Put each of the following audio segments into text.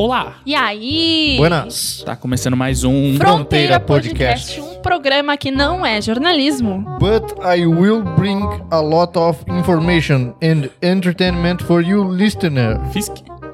Olá! E aí? Buenas. Tá começando mais um Fronteira Fronteira Podcast, Podcast. um programa que não é jornalismo. But I will bring a lot of information and entertainment for you, listener. Fisk.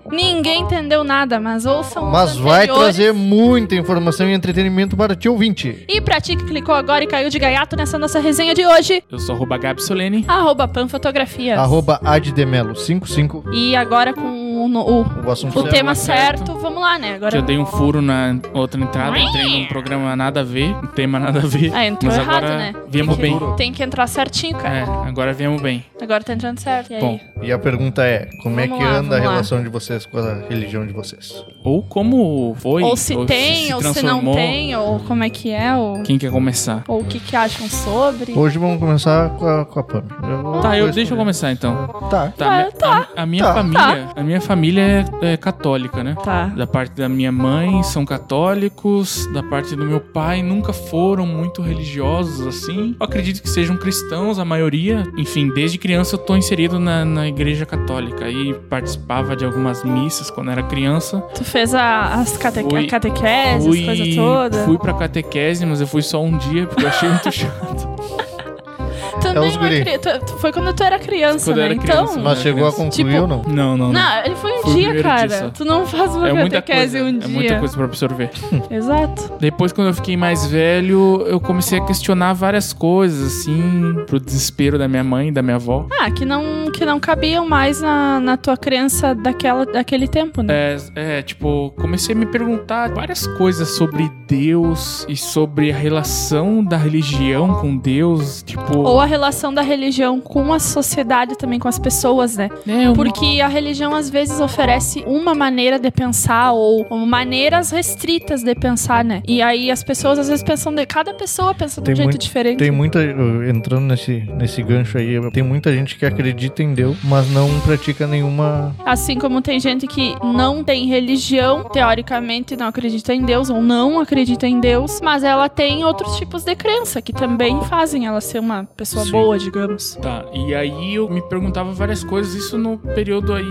Ninguém entendeu nada, mas ouçam Mas vai trazer muita informação e entretenimento para ti ouvinte. E pra ti que clicou agora e caiu de gaiato nessa nossa resenha de hoje, Eu sou arroba Gabi Solene. arroba panfotografias. Arroba addemelo55. E agora com o, no- o- O assunto o certo. tema certo. certo, vamos lá, né? Que Agora eu dei um furo na outra entrada, entrei num programa nada a ver, um tema nada a ver. Ah, entrou mas errado, agora né? viemos tem bem. que, Tem que entrar certinho, cara. É, agora viemos bem. Agora tá entrando certo. E aí? Bom, E a pergunta é, como é Vamos que lá, anda a vamos lá. relação de vocês com a religião de vocês? ou como foi, ou se tem, ou se não tem, ou como é que é, ou, Quem quer começar? ou o que, que acham sobre. Hoje vamos começar com a, com a Pam. Eu Tá, eu, deixa eu começar então. Tá. Tá, minha- tá. A, a minha Tá. família, a minha família é, é católica, né? Tá. Da parte da minha mãe são católicos, da parte do meu pai nunca foram muito religiosos assim. Eu acredito que sejam cristãos, a maioria. Enfim, desde criança eu tô inserido na, na igreja católica e participava de algumas missas quando era criança. Tu fez a, as cate Fui- a catequese, as coisas todas. fui pra catequese, mas eu fui só um dia porque eu achei muito chato. Tu É guri. cri- Foi quando tu era criança, Quando né? era criança, então. Mas É, chegou a criança. concluir Tipo, ou não? Não, não, não. Não, ele foi um Foi o dia, cara. Tu não faz uma É muita catequese coisa, um é dia. muita coisa pra absorver. Exato. Depois, quando eu fiquei mais velho, eu comecei a questionar várias coisas, assim, pro desespero da minha mãe e da minha avó. Ah, que não, que não cabiam mais na, na tua crença daquela, daquele tempo, né? É, é, tipo, comecei a me perguntar várias coisas sobre Deus e sobre a relação da religião com Deus, tipo... Ou a relação da religião com a sociedade também, com as pessoas, né? né, eu- Porque a religião às vezes oferece uma maneira de pensar ou, ou maneiras restritas de pensar, né? E aí as pessoas às vezes pensam de cada pessoa pensa de um jeito muito- diferente. Tem muita. Entrando nesse, nesse gancho aí, tem muita gente que acredita em Mas não pratica nenhuma. Assim como tem gente que não tem religião, teoricamente não acredita em Deus ou não acredita em Deus, mas ela tem outros tipos de crença que também fazem ela ser uma pessoa Sim. boa, digamos. Tá, e aí eu me perguntava várias coisas, isso no período aí,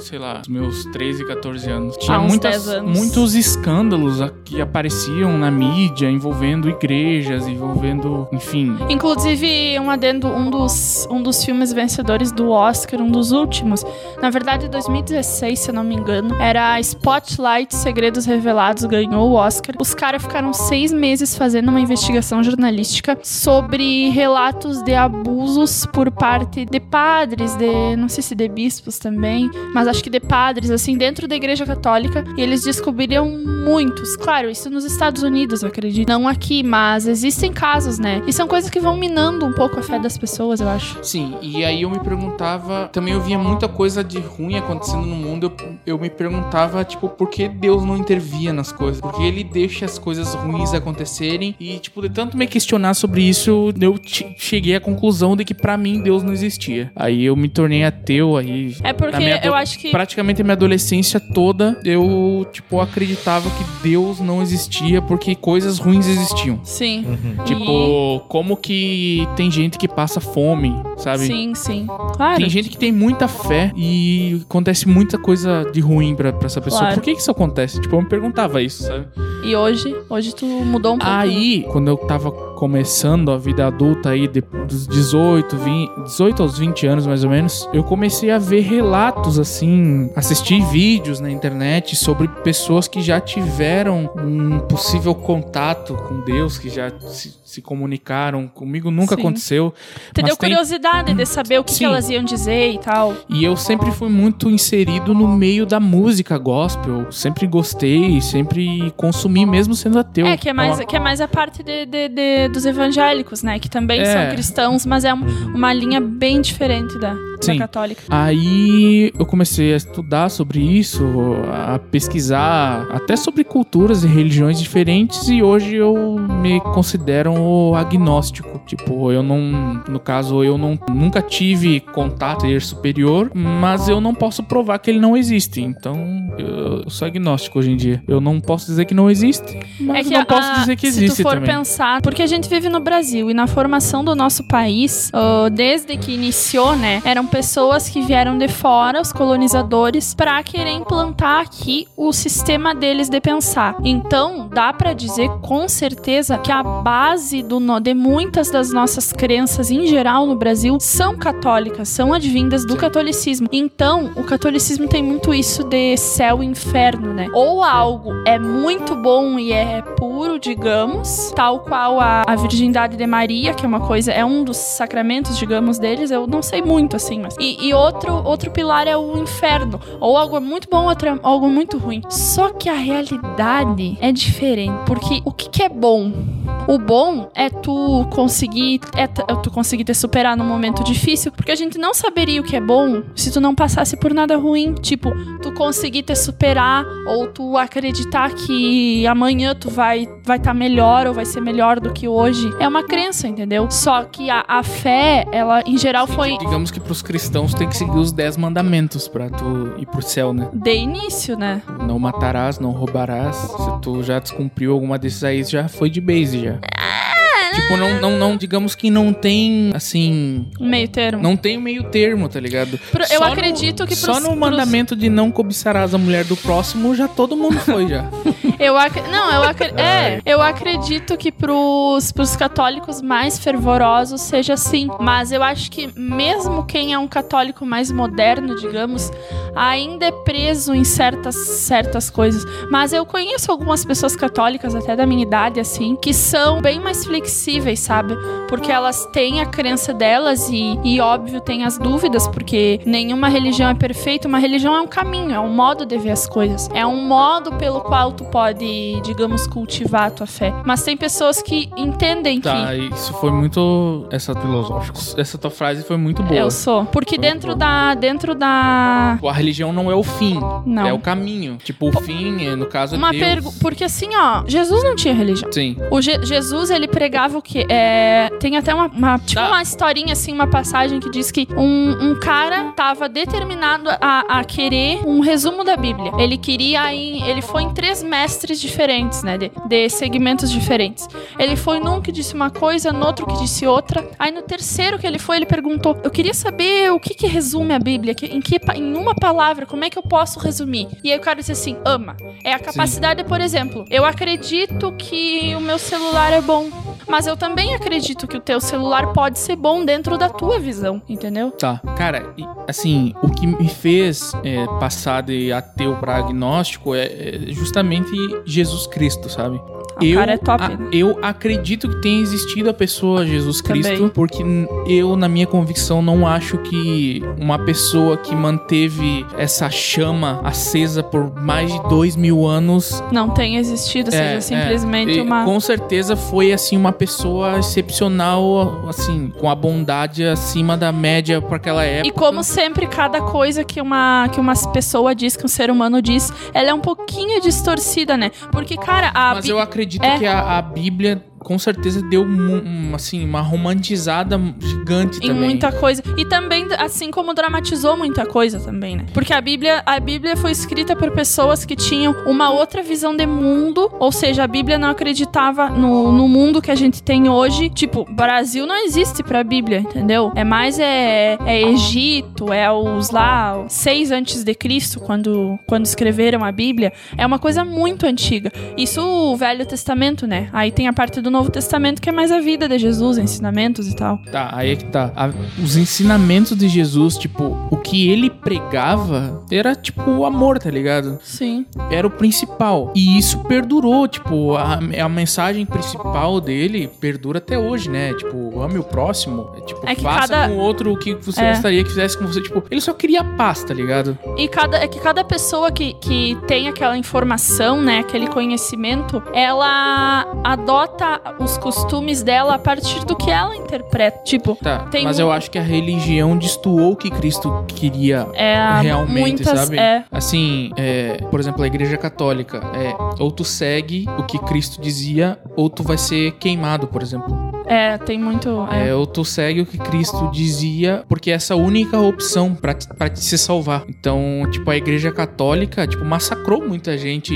sei lá, dos meus 13, 14 anos. Tinha uns muitas, 10 anos. muitos escândalos a- que apareciam na mídia envolvendo igrejas, envolvendo, enfim, Inclusive, um adendo, um dos, um dos filmes vencedores do Oscar, um dos últimos, na verdade 2016, se eu não me engano, era Spotlight Segredos Revelados, ganhou o Oscar. Os caras ficaram seis meses fazendo uma investigação jornalística sobre relatos de abusos por parte de padres, de não sei se de bispos também, mas acho que de padres, assim, dentro da Igreja Católica, e eles descobriram muitos. Claro, isso nos Estados Unidos, eu acredito. Não aqui, mas existem casos, né? E são coisas que vão minando um pouco a fé das pessoas, eu acho. Sim, e aí eu me perguntava, também eu via muita coisa de ruim acontecendo no mundo, eu, eu me perguntava, tipo, por que Deus não intervia nas coisas? Porque ele deixa as coisas ruins acontecerem e, tipo, de tanto me questionar sobre isso, eu che- cheguei à conclusão de que pra mim Deus não existia. Aí eu me tornei ateu, aí... É porque eu acho que. Praticamente a minha adolescência toda, eu, tipo, acreditava que Deus não existia porque coisas ruins existiam. Sim. Uhum. Tipo, como que tem gente que passa fome, sabe? Sim, sim. Claro. Tem gente que tem muita fé e acontece muita coisa de ruim pra, pra essa pessoa. Claro. Por que que isso acontece? Tipo, eu me perguntava isso, sabe? E hoje, hoje tu mudou um pouco. Aí, quando eu tava começando a vida adulta aí, de, dos 18, 20, 18 aos 20 anos mais ou menos, eu comecei a ver relatos assim, assistir vídeos na internet sobre pessoas que já tiveram um possível contato com Deus, que já se, se comunicaram comigo, nunca Sim. aconteceu. Mas deu tem- curiosidade de saber o que, que elas iam dizer e tal. E eu sempre fui muito inserido no meio da música gospel. Sempre gostei, sempre consumi, mesmo sendo ateu. É, que é mais, que é mais a parte de, de- de- dos evangélicos, né? Que também É. são cristãos, mas é um- uma linha bem diferente da, Sim. católica. Aí eu comecei a estudar sobre isso, a pesquisar até sobre culturas e religiões diferentes e hoje eu me considero um agnóstico. Tipo, eu não, no caso, eu não nunca tive contato com ser superior, mas eu não posso provar que ele não existe. Então, eu sou agnóstico hoje em dia. Eu não posso dizer que não existe, mas não posso a- dizer que se existe tu for também. pensar, porque a gente vive no Brasil e na formação do nosso país, ah, desde que iniciou, né, eram pessoas que vieram de fora, os colonizadores, para querer implantar aqui o sistema deles de pensar. Então, dá para dizer com certeza que a base do de muitas das nossas crenças em geral no Brasil são católicas, são advindas do catolicismo. Então, o catolicismo tem muito isso de céu e inferno, né? Ou algo é muito bom e é puro, digamos, tal qual a, a virgindade de Maria, que é uma coisa, é um dos sacramentos, digamos, deles. Eu não sei muito assim, E, e outro, outro pilar é o inferno. Ou algo muito bom, outro é algo muito ruim. Só que a realidade é diferente. Porque o que, que é bom? O bom é tu conseguir é, é tu conseguir te superar num momento difícil, porque a gente não saberia o que é bom se tu não passasse por nada ruim, tipo, tu conseguir te superar ou tu acreditar que amanhã tu vai vai estar tá melhor ou vai ser melhor do que hoje. É uma crença, entendeu? Só que a, a fé, ela em geral foi digamos que pros cristãos tem que seguir os dez mandamentos para tu ir pro céu, né? De início, né? Não matarás, não roubarás. Se tu já descumpriu alguma desses aí, já foi de base já. Tipo, não, não, não, digamos que não tem, assim. Meio termo. Não tem meio termo, tá ligado? Pro, eu acredito no, que pros, Só no mandamento de não cobiçarás a mulher do próximo, já todo mundo foi já. eu ac... Não, eu, ac... é, eu acredito que pros, pros católicos mais fervorosos seja assim. Mas eu acho que mesmo quem é um católico mais moderno, digamos, ainda é preso em certas, certas coisas. Mas eu conheço algumas pessoas católicas, até da minha idade, assim, que são bem mais flexíveis, sabe? Porque elas têm a crença delas e, e óbvio, têm as dúvidas, porque nenhuma religião é perfeita. Uma religião é um caminho, é um modo de ver as coisas. É um modo pelo qual tu pode, digamos, cultivar a tua fé. Mas tem pessoas que entendem tá, que. isso foi muito. Essa filosófico. Essa tua frase foi muito boa. Eu sou. Porque foi dentro da. Dentro da religião não é o fim, não. é o caminho. Tipo, o fim, no caso, uma é Deus. Pergu porque assim, ó, Jesus não tinha religião. Sim. O Je Jesus, ele pregava o quê? É, tem até uma, uma tipo tá. uma historinha, assim, uma passagem que diz que um, um cara tava determinado a, a, querer um resumo da Bíblia. Ele queria em, ele foi em três mestres diferentes, né, de, de segmentos diferentes. Ele foi num que disse uma coisa, no outro que disse outra. Aí no terceiro que ele foi, ele perguntou: "Eu queria saber o que que resume a Bíblia, que, em que em uma palavra palavra, como é que eu posso resumir? E aí o cara disse assim: ama. É a capacidade, Sim. por exemplo, eu acredito que o meu celular é bom. Mas eu também acredito que o teu celular pode ser bom dentro da tua visão, entendeu? Tá. Cara, assim, o que me fez é, passar de ateu para agnóstico é, é justamente Jesus Cristo, sabe? O eu, cara é top. A, né? eu acredito que tenha existido a pessoa Jesus Cristo, Também. porque eu, na minha convicção, não acho que uma pessoa que manteve essa chama acesa por mais de dois mil anos. Não tenha existido, é, seja é, simplesmente é, uma. Com certeza foi, assim, uma pessoa excepcional, assim, com a bondade acima da média para aquela época. E como sempre, cada coisa que uma, que uma pessoa diz, que um ser humano diz, ela é um pouquinho distorcida, né? Porque, cara, a. Mas eu acredito acredito é. que a, a Bíblia com certeza deu um, assim, uma romantizada gigante em também. muita coisa. E também, assim como dramatizou muita coisa também, né? Porque a Bíblia, a Bíblia foi escrita por pessoas que tinham uma outra visão de mundo, ou seja, a Bíblia não acreditava no, no mundo que a gente tem hoje. Tipo, Brasil não existe pra Bíblia, entendeu? É mais é, é Egito, é os lá, seis antes de Cristo, quando, quando escreveram a Bíblia. É uma coisa muito antiga. Isso o Velho Testamento, né? Aí tem a parte do Novo Testamento, que é mais a vida de Jesus, ensinamentos e tal. Tá, aí é que tá. A, os ensinamentos de Jesus, tipo, o que ele pregava era, tipo, o amor, tá ligado? Sim. Era o principal. E isso perdurou, tipo, a, a mensagem principal dele perdura até hoje, né? Tipo, ame o próximo. É, tipo, é faça cada... com o outro o que você é. gostaria que fizesse com você. Tipo, ele só queria paz, tá ligado? E cada, é que cada pessoa que, que tem aquela informação, né? Aquele conhecimento, ela adota os costumes dela a partir do que ela interpreta. Tipo, tá, mas um... eu acho que a religião destoou o que Cristo queria é, realmente, muitas, sabe? É. Assim, é, por exemplo, a Igreja Católica é ou tu segue o que Cristo dizia, ou tu vai ser queimado, por exemplo. É, tem muito. É. é ou tu segue o que Cristo dizia, porque é essa única opção para te se salvar. Então, tipo, a Igreja Católica, tipo, massacrou muita gente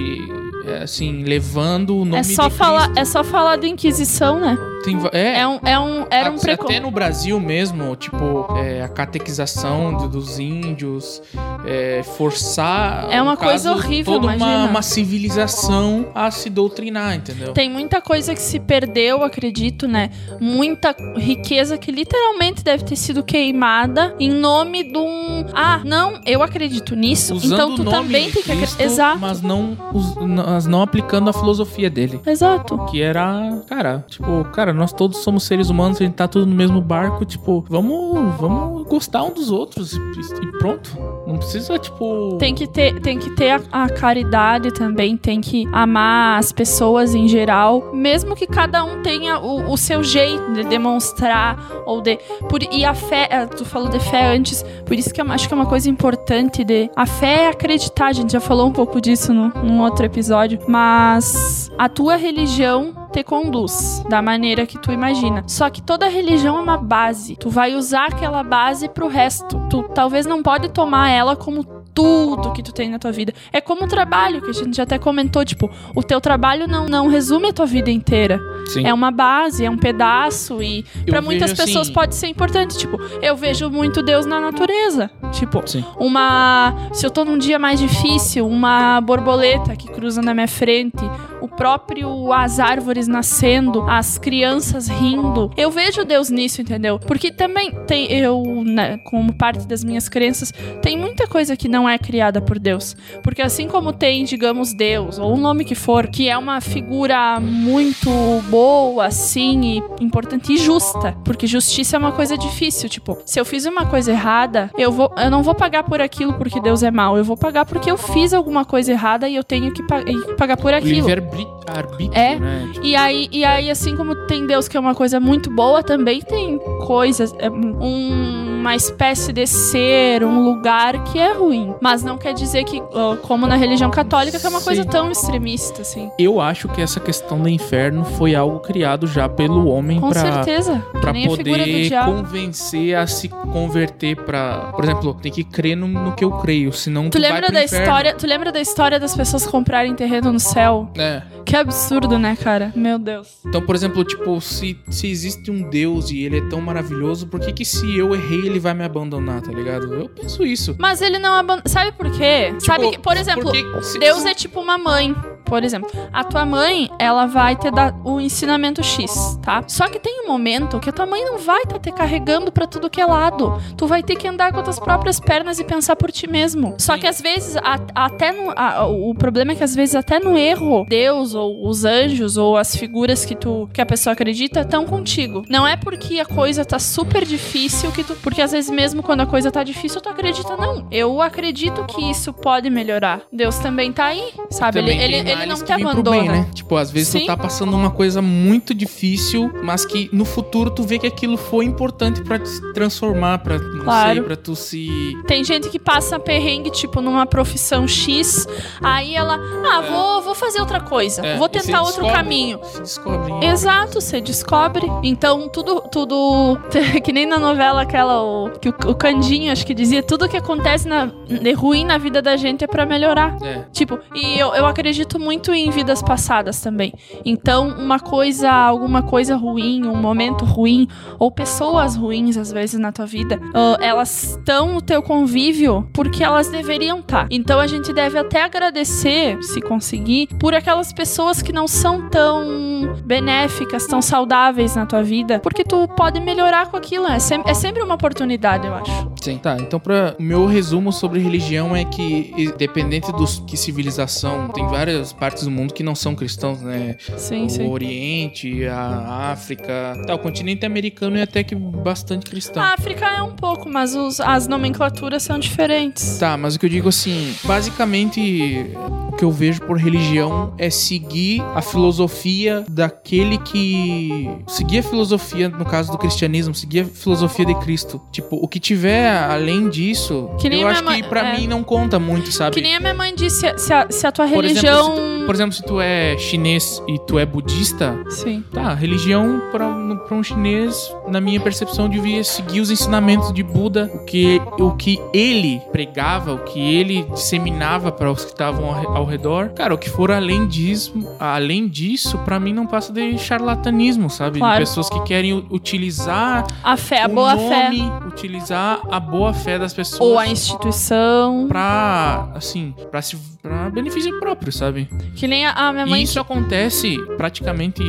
assim, levando o nome é só falar Cristo. É só falar da Inquisição, né? Tem, é, É um, é um, era um Até- preconceito. Até no Brasil mesmo, tipo, é, a catequização do- dos índios, é, forçar. É uma coisa caso, horrível, Toda uma, uma civilização a se doutrinar, entendeu? Tem muita coisa que se perdeu, acredito, né? Muita riqueza que literalmente deve ter sido queimada em nome de um. Ah, não, eu acredito nisso. Usando então tu também de tem que Cristo, acreditar. Exato. Mas não, us- mas não aplicando a filosofia dele. Exato. Que era, cara, tipo, cara, nós todos somos seres humanos, a gente tá tudo no mesmo barco, tipo, vamos, vamos gostar um dos outros e, pronto. Não precisa, tipo. Tem que ter, tem que ter a, a caridade também, tem que amar as pessoas em geral, mesmo que cada um tenha o, o seu jeito de demonstrar ou de por, e a fé, eh, tu falou de fé antes, por isso que eu acho que é uma coisa importante de a fé é acreditar, a gente já falou um pouco disso no, num outro episódio, mas a tua religião te conduz da maneira que tu imagina. Só que toda religião é uma base. Tu vai usar aquela base pro resto. Tu talvez não pode tomar ela como tudo que tu tem na tua vida. É como o trabalho, que a gente já até comentou, tipo, o teu trabalho não, não resume a tua vida inteira. Sim. É uma base, é um pedaço e pra muitas vejo pessoas assim- pode ser importante, tipo, eu vejo muito Deus na natureza. Tipo, Sim. uma. Se eu tô num dia mais difícil, uma borboleta que cruza na minha frente, o próprio. as árvores nascendo, as crianças rindo. Eu vejo Deus nisso, entendeu? Porque também tem. Eu, né, como parte das minhas crenças, tem muita coisa que não é criada por Deus. Porque assim como tem, digamos, Deus, ou o nome que for, que é uma figura muito boa, assim, e importante e justa. Porque justiça é uma coisa difícil. Tipo, se eu fiz uma coisa errada, eu, vou, eu não vou pagar por aquilo porque Deus é mau. Eu vou pagar porque eu fiz alguma coisa errada e eu tenho que pa- pagar por aquilo. Livre-arbítrio, É. né? E aí, e aí, assim como tem Deus que é uma coisa muito boa, também tem coisas, é, um- uma espécie de ser, um lugar que é ruim. Mas não quer dizer que, como na religião católica, que é uma coisa Sim. tão extremista, assim. Eu acho que essa questão do inferno foi algo criado já pelo homem Com pra, certeza. Pra poder convencer a se converter pra. Por exemplo, tem que crer no, no que eu creio, senão tu, Tu vai lembra da inferno. história? Tu lembra da história das pessoas comprarem terreno no céu? É. Que absurdo, né, cara? Meu Deus. Então, por exemplo, tipo, se, se existe um Deus e ele é tão maravilhoso, por que que se eu errei ele vai me abandonar, tá ligado? Eu penso isso. Mas ele não abandona. Sabe por quê? Sabe que, por exemplo, porque Deus é tipo uma mãe. Por exemplo, a tua mãe, ela vai te dar o ensinamento X, tá? Só que tem um momento que a tua mãe não vai estar te carregando pra tudo que é lado. Tu vai ter que andar com as tuas próprias pernas e pensar por ti mesmo. Só que às vezes, a- até no, a- o problema é que às vezes até no erro, Deus ou os anjos ou as figuras que tu que a pessoa acredita estão contigo. Não é porque a coisa tá super difícil que tu, porque às vezes mesmo quando a coisa tá difícil, tu acredita não. Eu acredito que isso pode melhorar. Deus também tá aí, sabe? Ele, Também ele, ele não te abandona. bem, né? Tipo, às vezes Sim. tu tá passando uma coisa muito difícil, mas que no futuro tu vê que aquilo foi importante pra te transformar, pra, não Claro. sei, pra tu se... Tem gente que passa perrengue, tipo, numa profissão X, aí ela, ah, É. vou, vou fazer outra coisa, É, vou tentar outro descobre. caminho. se descobre. em- Exato, você descobre. Então, tudo, tudo. Que nem na novela aquela, o, que o, o Candinho, acho que dizia, tudo que acontece na, de ruim na vida da gente é pra melhorar. É. Tipo, e eu, eu acredito muito em vidas passadas também. Então, uma coisa, alguma coisa ruim, um momento ruim, ou pessoas ruins, às vezes, na tua vida, ah, elas estão no teu convívio porque elas deveriam estar. Então, a gente deve até agradecer, se conseguir, por aquelas pessoas que não são tão benéficas, tão saudáveis na tua vida, porque tu pode melhorar com aquilo. É, sem- é sempre uma oportunidade, eu acho. Sim. Tá, então pra... o meu resumo sobre religião é que, independente dos que civilização, tem várias partes do mundo que não são cristãos, né? Sim, o sim. Oriente, a África, tá, o continente americano é até que bastante cristão. A África é um pouco, mas os- as nomenclaturas são diferentes. Tá, mas o que eu digo assim, basicamente que eu vejo por religião é seguir a filosofia daquele que. Seguir a filosofia, no caso do cristianismo, seguir a filosofia de Cristo. Tipo, o que tiver além disso, eu acho mãe- que pra é. mim não conta muito, sabe? Que nem a minha mãe disse, se a, se a tua Por religião por exemplo, se tu é chinês e tu é budista, Sim. tá, religião pra, pra um chinês, na minha percepção, devia seguir os ensinamentos de Buda, o que, o que ele pregava, o que ele disseminava para os que estavam ao redor. Cara, o que for além disso, além disso, pra mim não passa de charlatanismo, sabe? Claro. De pessoas que querem utilizar A fé, a boa fé. nome, utilizar a boa fé das pessoas Ou a instituição. pra, assim, pra, se, pra benefício próprio, sabe? Que nem a, minha E mãe. isso acontece praticamente,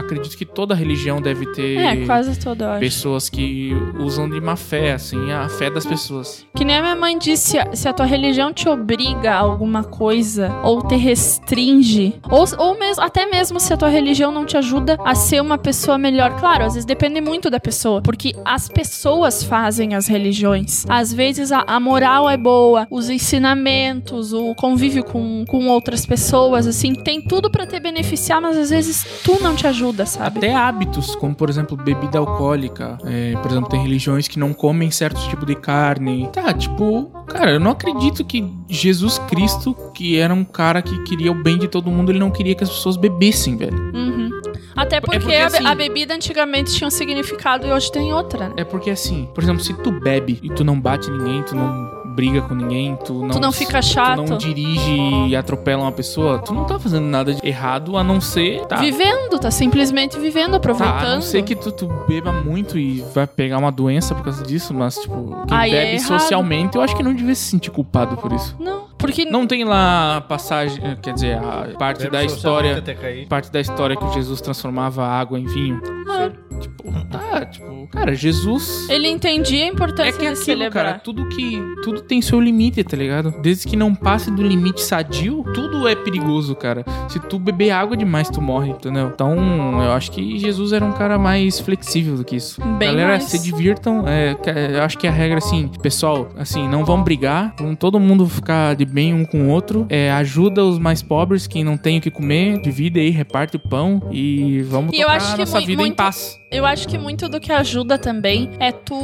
acredito que toda religião deve ter É, quase toda, pessoas que usam de má fé, assim, a fé das pessoas. Que nem a minha mãe disse, se a tua religião te obriga a alguma coisa, ou te restringe, ou, ou mesmo, até mesmo se a tua religião não te ajuda a ser uma pessoa melhor. Claro, às vezes depende muito da pessoa, porque as pessoas fazem as religiões. Às vezes a, a moral é boa, os ensinamentos, o convívio com, com outras pessoas, assim, tem tudo pra te beneficiar, mas às vezes tu não te ajuda, sabe? Até hábitos, como por exemplo, bebida alcoólica. É, por exemplo, tem religiões que não comem certo tipo de carne. Tá, tipo, cara, eu não acredito que Jesus Cristo, que era um cara que queria o bem de todo mundo, ele não queria que as pessoas bebessem, velho. Uhum. Até porque, porque, a, be- assim- a bebida antigamente tinha um significado e hoje tem outra, né? É porque assim, por exemplo, se tu bebe e tu não bate ninguém, tu não briga com ninguém, tu não, tu não fica chato. tu não dirige e atropela uma pessoa, tu não tá fazendo nada de errado a não ser. Tá, Vivendo, tá simplesmente vivendo, Tá, aproveitando. a não ser que tu, tu beba muito e vai pegar uma doença por causa disso, mas, tipo, quem Aí é bebe errado. socialmente, eu acho que não devia se sentir culpado por isso. Não, porque Não tem lá a passagem, eh, quer dizer, a parte da história. Parte da história que Jesus transformava a água em vinho. Claro. Tipo, tá, tipo, cara, Jesus. ele entendia a importância É que é de aquilo, celebrar. cara, tudo que. Tudo tem seu limite, tá ligado? Desde que não passe do limite sadio, tudo é perigoso, cara. Se tu beber água demais, tu morre, entendeu? Então, eu acho que Jesus era um cara mais flexível do que isso. Bem Galera, mais. se divirtam. É, eu acho que a regra, assim, pessoal, assim, não vão brigar. Vamos todo mundo ficar de bem um com o outro. É, ajuda os mais pobres, quem não tem o que comer. Divide aí, reparte o pão. E vamos E eu tocar acho a que nossa mui- vida em muito- paz. Eu acho que muito do que ajuda também é tu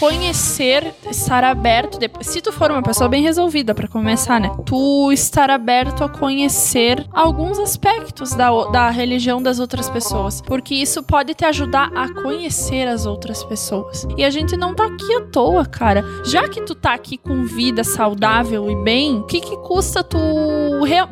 conhecer, estar aberto. depois- Se tu for uma pessoa bem resolvida, pra começar, né? Tu estar aberto a conhecer alguns aspectos da, da religião das outras pessoas. Porque isso pode te ajudar a conhecer as outras pessoas. E a gente não tá aqui à toa, cara. Já que tu tá aqui com vida saudável e bem, o que, que custa tu.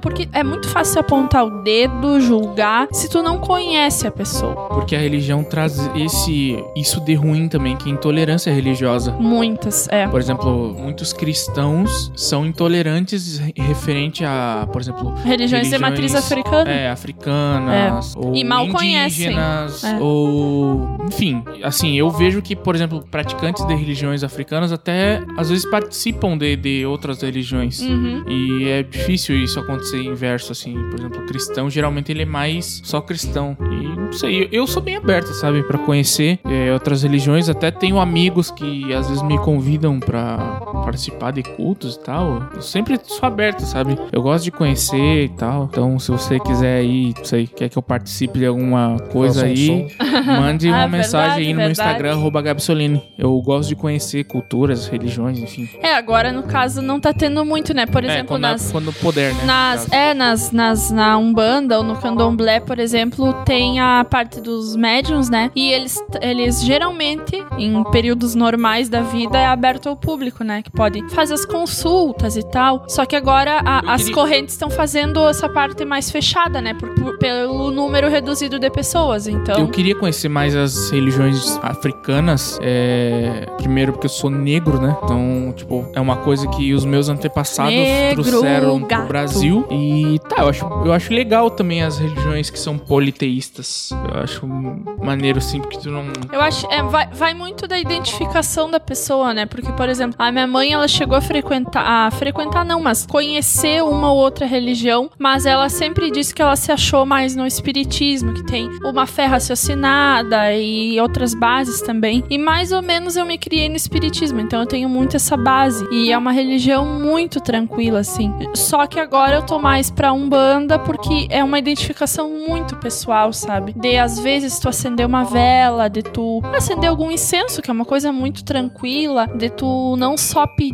Porque é muito fácil apontar o dedo, julgar, se tu não conhece a pessoa. Porque a religião traz esse isso de ruim também, que é intolerância religiosa. Muitas, é. Por exemplo, muitos cristãos são intolerantes referente a, por exemplo, Religiões de matriz religiões, africana. é, africanas, ou E mal conhecem. indígenas, É. ou enfim, assim, eu vejo que, por exemplo, praticantes de religiões africanas até às vezes participam de, de outras religiões. Uhum. E é difícil isso acontecer inverso, assim. Por exemplo, o cristão, geralmente ele é mais só cristão. E não sei, eu- sou bem aberto, sabe? Pra conhecer é, outras religiões. Até tenho amigos que às vezes me convidam pra participar de cultos e tal. Eu sempre sou aberto, sabe? Eu gosto de conhecer e tal. Então, se você quiser aí, não sei, quer que eu participe de alguma coisa aí, mande uma Ah, mensagem aí no meu verdade, Instagram, verdade. arroba Gabi Solini. Eu gosto de conhecer culturas, religiões, enfim. É, agora no caso não tá tendo muito, né? Por é, exemplo, quando, nas. quando puder, né? Nas, é, nas, nas, na Umbanda ou no Candomblé, por exemplo, tem a parte dos médiums, né? E eles, eles geralmente, em períodos normais da vida, é aberto ao público, né? Que pode fazer as consultas e tal. Só que agora a- as correntes estão fazendo essa parte mais fechada, né? Por, por- pelo número reduzido de pessoas. Então. Eu queria conhecer mais as religiões africanas. é, Primeiro porque eu sou negro, né? Então, tipo, é uma coisa que os meus antepassados Negro, trouxeram pro gato. Brasil. E tá, eu acho, eu acho legal também as religiões que são politeístas. Eu acho maneiro, assim, porque tu não. Eu acho, é, vai, vai muito da identificação da pessoa, né? Porque, por exemplo, a minha mãe, ela chegou a frequentar, a frequentar não, mas conhecer uma ou outra religião, mas ela sempre disse que ela se achou mais no espiritismo, que tem uma fé raciocinada e outras bases também. E mais ou menos eu me criei no espiritismo, então eu tenho muito essa base. E é uma religião muito tranquila, assim. Só que agora eu tô mais pra Umbanda porque é uma identificação muito pessoal, sabe? De às vezes tu acender uma vela, de tu acender algum incenso, que é uma coisa muito tranquila, de tu não só pedir,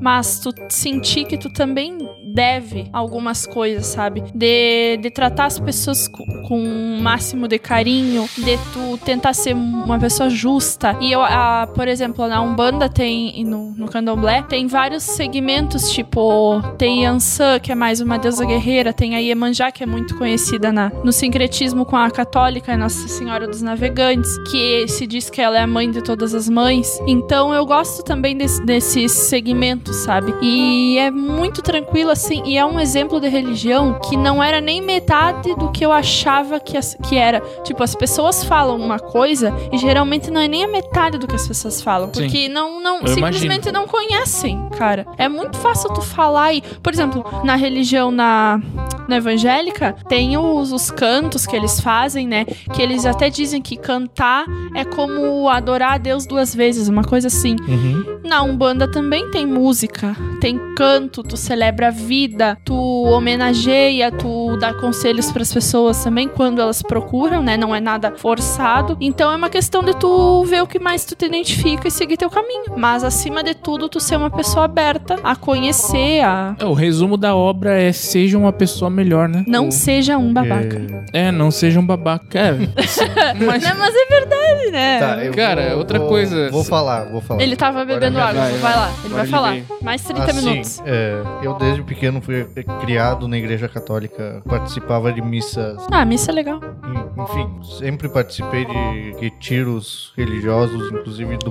mas tu sentir que tu também deve algumas coisas, sabe? De, de tratar as pessoas com, com um máximo de carinho, de tu tentar ser uma pessoa justa. E eu, a, por exemplo, na Umbanda tem, no, no Candomblé, tem vários segmentos, tipo, tem Yansan, que é mais uma deusa guerreira, tem a Iemanjá, que é muito conhecida na, no sincretismo com a católica, Nossa Senhora dos Navegantes, que se diz que ela é a mãe de todas as mães. Então eu gosto também desse, desses segmentos, sabe? E é muito tranquilo, assim, e é um exemplo de religião que não era nem metade do que eu achava que, as- que era. Tipo, as pessoas falam uma coisa e geralmente não é nem a metade do que as pessoas falam. Sim. Porque não, não Eu simplesmente não conhecem, cara. É muito fácil tu falar e, por exemplo, na religião na, na evangélica, tem os, os cantos que eles fazem, né? Que eles até dizem que cantar é como adorar a Deus duas vezes, uma coisa assim. Uhum. Na Umbanda também tem música, tem canto, tu celebra a vida, tu homenageia, tu dá conselhos pras pessoas também quando elas procuram, né? Não é nada forçado. Então é uma questão de tu ver o que mais tu te identifica e seguir teu caminho. Mas acima de tudo, tu ser uma pessoa aberta a conhecer, a É, o resumo da obra é seja uma pessoa melhor, né? não O- seja um babaca. É, É, não seja um babaca. Cara, mas Não, mas é verdade, né? Tá, eu Cara, vou- outra vou- coisa- Vou falar, vou falar. Ele tava bebendo Agora água, vai, lá, ele Agora vai falar. Mais 30 Assim, minutos. é, eu desde pequeno fui criado na igreja católica, participava de missas, Ah, missa é legal. en- enfim, sempre participei de retiros religiosos, inclusive do,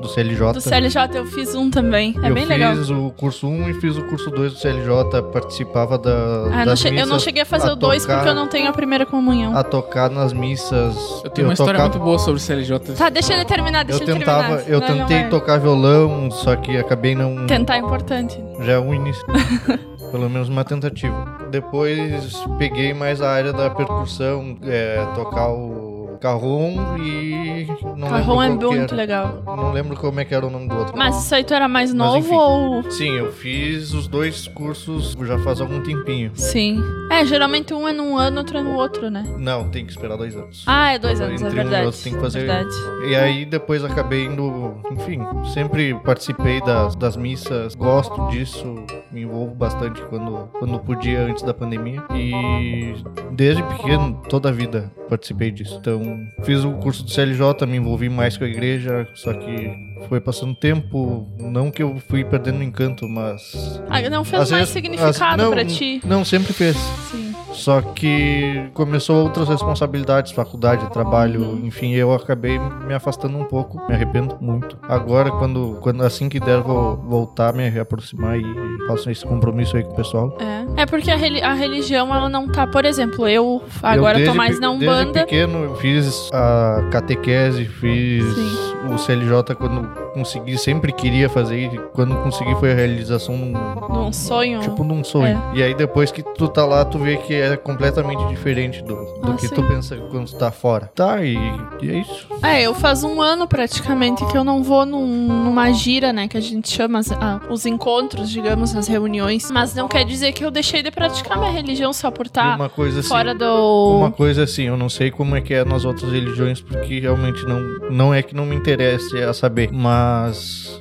do CLJ. Do CLJ eu fiz um também. É eu bem fiz legal. o curso 1 e fiz o curso 2 do CLJ, participava da, Ah, eu não das che- eu não missas, cheguei a fazer a o 2 tocar- porque eu não tenho a primeira comunhão. a tocar nas missas. eu tenho uma história tocava- muito boa sobre CLJ. Tá, deixa ele terminar, deixa Eu ele tentava, terminar. eu não tentei vai- tocar violão, só que acabei não. Tentar é importante. Já é um início. Pelo menos uma tentativa. Depois peguei mais a área da percussão, é, tocar o carrom e. Não Carrom é muito legal. Não lembro como é que era o nome do outro. Mas isso aí tu era mais novo ou. Sim, eu fiz os dois cursos já faz algum tempinho. Sim. É, geralmente um é num ano, outro é no outro, né? Não, tem que esperar dois anos. Ah, é dois anos, é um e verdade. outro tem que fazer- Verdade. E aí depois acabei indo, enfim, sempre participei das, das missas, gosto disso, me envolvo bastante quando, quando podia antes da pandemia. E desde pequeno, toda a vida participei disso. Então fiz o curso do CLJ, me envolvi mais com a igreja, só que foi passando tempo, não que eu fui perdendo o encanto, mas. Ah, não fez mais vezes- significado às- não, pra ti. Não, sempre fez. Sim. Só que começou outras responsabilidades, faculdade, trabalho, enfim, eu acabei me afastando um pouco, me arrependo muito. Agora, quando, quando assim que der, vou voltar, me reaproximar e faço esse compromisso aí com o pessoal. É. É porque a, reli- a religião, ela não tá. Por exemplo, eu agora eu tô desde mais pe- na Desde Umbanda. pequeno eu fiz a catequese, fiz Sim. o CLJ quando consegui, sempre queria fazer e quando consegui foi a realização num, Num sonho. tipo num sonho. É. E aí depois que tu tá lá, tu vê que é completamente diferente do, do Ah, que sim. tu pensa quando tu tá fora. Tá, e, e é isso. É, eu faz um ano praticamente que eu não vou num- numa gira, né? Que a gente chama ah, os encontros, digamos, as reuniões. Mas não quer dizer que eu deixei de praticar minha religião só por estar uma coisa assim, fora do. uma coisa assim, eu não sei como é que é nas outras religiões, porque realmente não, não é que não me interesse a saber, mas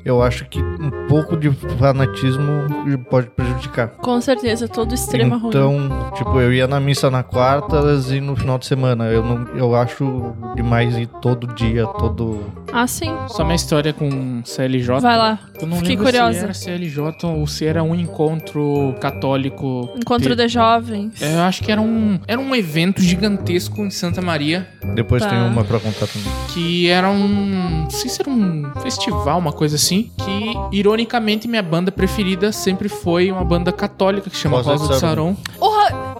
eu acho que um pouco de fanatismo pode prejudicar. Com certeza, todo extremo é ruim. então, tipo, eu ia na missa na quartas e no final de semana. Eu não, eu acho demais ir todo dia, todo. Ah, sim. Só minha história com CLJ. Vai lá. Eu não Fiquei lembro curiosa. se era CLJ ou se era um encontro católico. Encontro que- de jovens. É, Eu acho que era um, era um evento gigantesco em Santa Maria. Depois Tá. tem uma pra contar também. Que era um. Não sei se era um festival, uma coisa assim. Que, ironicamente, minha banda preferida sempre foi uma banda católica que chama Rosa Rosa, de de Saron.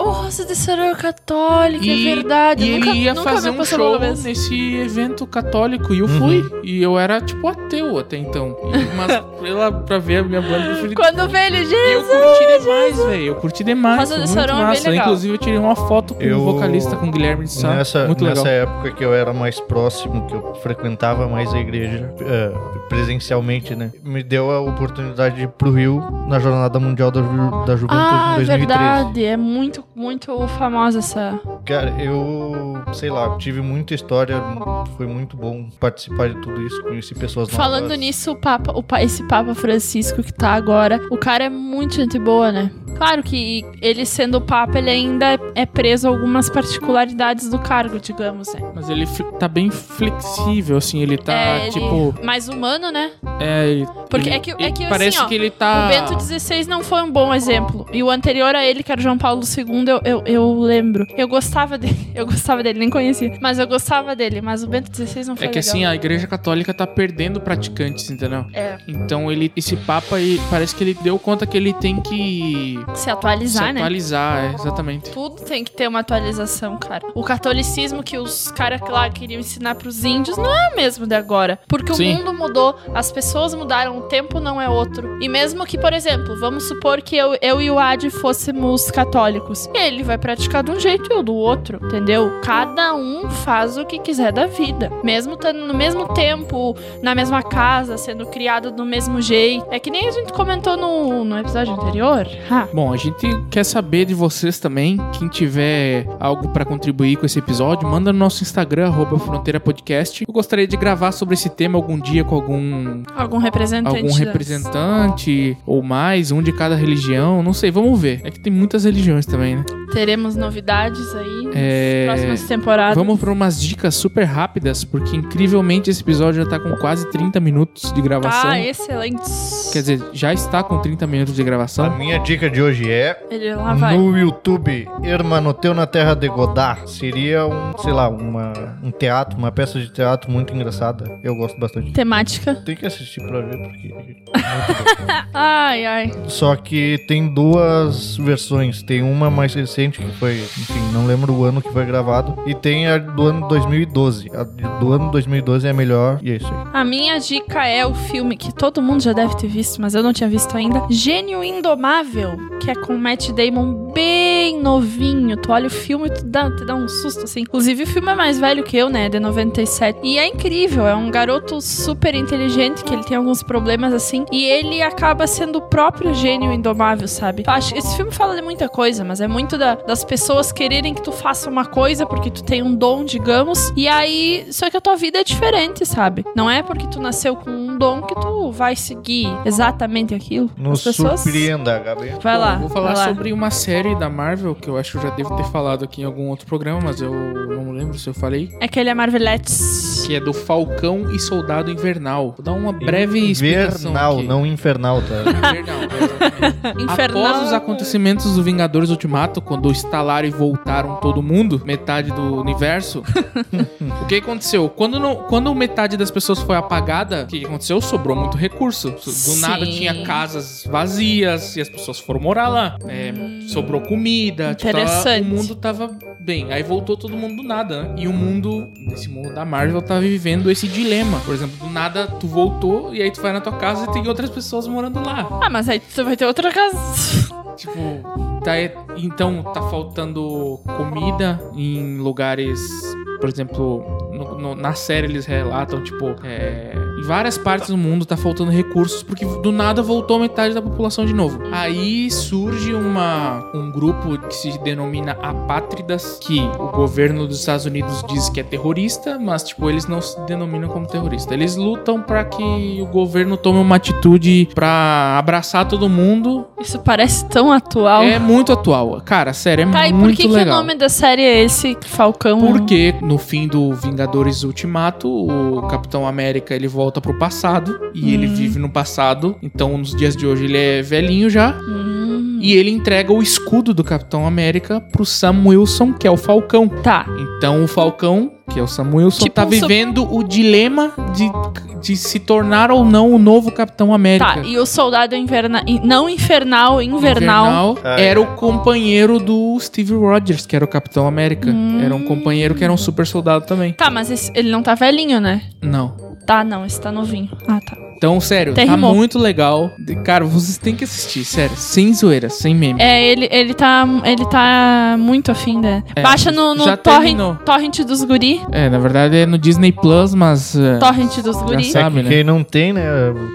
O, Rosa de Sarão é católica, E- é verdade. E nunca, ele ia nunca fazer um show nesse evento católico e eu Uhum. fui. E eu era, tipo, ateu até então. E- Mas pra, pra ver a minha banda preferida. Quando vê ele, E eu Jesus! curti demais, velho. Eu curti demais. Rosa de é bem massa. legal. Inclusive, eu tirei uma foto com Eu- o vocalista, com o Guilherme de Sá. Nessa, muito nessa legal. época que eu era mais próximo, que eu frequentava mais a igreja é, presencialmente, né? Me deu a oportunidade de ir pro Rio na Jornada Mundial da, Ju- da Juventude Ah, em 2013. verdade. É muito, muito famosa essa. Cara, eu, sei lá, tive muita história, foi muito bom participar de tudo isso, conheci pessoas novas. Falando nisso, o Papa, o, esse Papa Francisco que tá agora, o cara é muito gente boa, né? Claro que ele sendo o Papa, ele ainda é- é preso a algumas particularidades do cargo, digamos, né? Mas ele tá bem flexível, assim, ele tá, é, ele tipo... mais humano, né? É, ele- Porque ele- é que- é que, assim, Parece ó, que ele tá... O Bento XVI não foi um bom exemplo. E o anterior a ele, que era o João Paulo II, eu, eu, eu lembro. Eu gostava dele. Eu gostava dele, nem conhecia. Mas eu gostava dele. Mas o Bento XVI não foi É que legal. assim, a igreja católica tá perdendo praticantes, entendeu? É, Então ele, esse papa, ele, parece que ele deu conta que ele tem que se atualizar, se né? atualizar, é, exatamente. Tudo tem que ter uma atualização, cara. O catolicismo que os caras lá queriam ensinar pros índios não é o mesmo de agora. Porque Sim. o mundo mudou, as pessoas mudaram, o tempo não é outro. E mesmo que, por exemplo, vamos supor que eu, eu e o Adi fôssemos católicos. Ele vai praticar de um jeito e eu do outro, entendeu? Cada um faz o que quiser da vida. Mesmo estando no mesmo tempo, na mesma casa, sendo criado do mesmo jeito. É que nem a gente comentou no, no episódio anterior. Ha. Bom, a gente quer saber de vocês também. Quem tiver algo pra contribuir com esse episódio, manda no nosso Instagram, arroba Fronteira Podcast. Eu gostaria de gravar sobre esse tema algum dia com algum, Algum representante. algum das- representante ou mais, um de cada religião. Não sei, vamos ver. É que tem muitas religiões também, né? Teremos novidades aí nas É, próximas temporadas. Vamos para umas dicas super rápidas, porque incrivelmente esse episódio já tá com quase 30 minutos de gravação. Ah, excelente. Quer dizer, já está com 30 minutos de A gravação. minha dica de hoje é Ele lá vai. no YouTube, Hermanoteu na Terra de Godard. Seria um, sei lá, uma, um teatro, uma peça de teatro muito engraçada. Eu gosto bastante. Temática. Tem que assistir pra ver, porque é. Ai, ai. Só que tem duas versões. Tem uma mais recente que foi, enfim, não lembro o ano que foi gravado. E tem a do ano 2012. A do ano 2012 é a melhor. E é isso aí. A minha dica é o filme que todo mundo já deve ter visto, mas eu não tinha visto ainda. Gênio Indomável, que é com Matt Damon bem novinho. Tu olha o filme e tu dá, te dá um susto, assim. Inclusive, o filme é mais velho que eu, né? De 97. E é incrível. É um garoto super inteligente, que ele tem alguns problemas, assim. E ele acaba sendo o próprio gênio indomável, sabe? Acho, esse filme fala de muita coisa, mas é muito da- das pessoas quererem que tu faça uma coisa porque tu tem um dom, digamos. E aí, só que a tua vida é diferente, sabe? Não é porque tu nasceu com um dom que tu vai seguir exatamente aquilo. Nos As pessoas... surpreenda, Gabi. Vai lá. Bom, vou falar sobre uma série da Marvel que eu acho que eu já devo ter falado aqui em algum outro programa, mas eu não lembro se eu falei. É que ele é Marvelettes. Que é do Falcão e Soldado Invernal. Vou dar uma breve explicação. Invernal, aqui. não infernal, tá? Invernal. Infernal. Após os acontecimentos do Vingadores Ultimato, quando instalaram e voltaram todo mundo, metade do universo, o que aconteceu? Quando, não- quando metade das pessoas foi apagada, o que aconteceu? Sobrou muito recurso. Do Sim. nada tinha casas vazias e as pessoas foram morar lá. É, sobrou comida. tipo, tava- Interessante. o mundo tava bem. Aí voltou todo mundo do nada, né? E o mundo, nesse mundo da Marvel, tá vivendo esse dilema. Por exemplo, do nada tu voltou e aí tu vai na tua casa e tem outras pessoas morando lá. Ah, mas aí tu vai ter outra casa. Tipo, tá, então tá faltando comida em lugares, por exemplo, no- no- na série eles relatam, tipo, é, em várias partes do mundo tá faltando recursos porque do nada voltou metade da população de novo. Aí surge uma, um grupo que se denomina Apátridas, que o governo dos Estados Unidos diz que é terrorista, mas, tipo, eles não se denominam como terrorista. Eles lutam pra que o governo tome uma atitude pra abraçar todo mundo Isso parece tão atual. é muito atual. Cara, sério, é Tá, e por muito que, que o legal. nome da série é esse, Falcão? Porque no fim do Vingadores Ultimato, o Capitão América ele volta pro passado e ele Hum. vive no passado. Então, nos dias de hoje ele é velhinho já Hum, e ele entrega o escudo do Capitão América pro Sam Wilson, que é o Falcão. Tá. Então, o Falcão, que é o Sam Wilson, Tipo tá um vivendo o dilema de, de se tornar ou não o novo Capitão América. Tá, e o soldado inverna... não infernal, invernal. Invernal Ah, era é. o companheiro do Steve Rogers, que era o Capitão América. Hum. Era um companheiro que era um super soldado também. Tá, mas esse- ele não tá velhinho, né? Não. Tá, não, esse tá novinho. Ah, tá. Então, sério, Até tá rimou. muito legal. Cara, vocês têm que assistir, sério. Sem zoeira, sem meme. É, ele, ele, tá, ele tá muito afim, né? É, Baixa no, no torrent, torrent dos guri. É, na verdade é no Disney Plus, mas. é, Torrent dos guri. Já sabe, né? Quem não tem, né?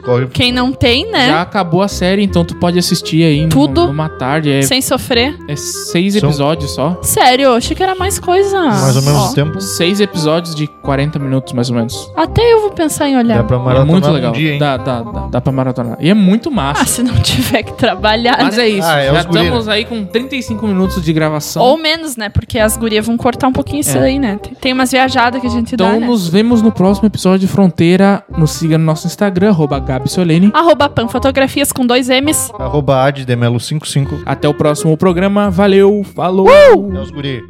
Corre Quem não tem, né? Já acabou a série, então tu pode assistir aí Tudo. numa tarde. É, Sem sofrer. é seis São- episódios só. Sério, eu achei que era mais coisa. mais ou menos Ó, o tempo. Seis episódios de 40 minutos, mais ou menos. Até eu vou pensar em Dá olhar. pra É maratonar muito um legal. dia, hein? Dá, dá, dá, dá pra maratonar. E é muito Ah, massa. se não tiver que trabalhar, Mas né? é isso. Ah, é já os guri, estamos aí com 35 minutos de gravação. Ou menos, né? Porque as gurias vão cortar um pouquinho isso É. aí, né? Tem- umas viajadas que a gente Então dá, né? nos vemos no próximo episódio de Fronteira. Nos siga no nosso Instagram, arroba Gabi Solene. Arroba Pan Fotografias com dois M's. Arroba ademelo55. Até o próximo programa. Valeu, falou! É os guri.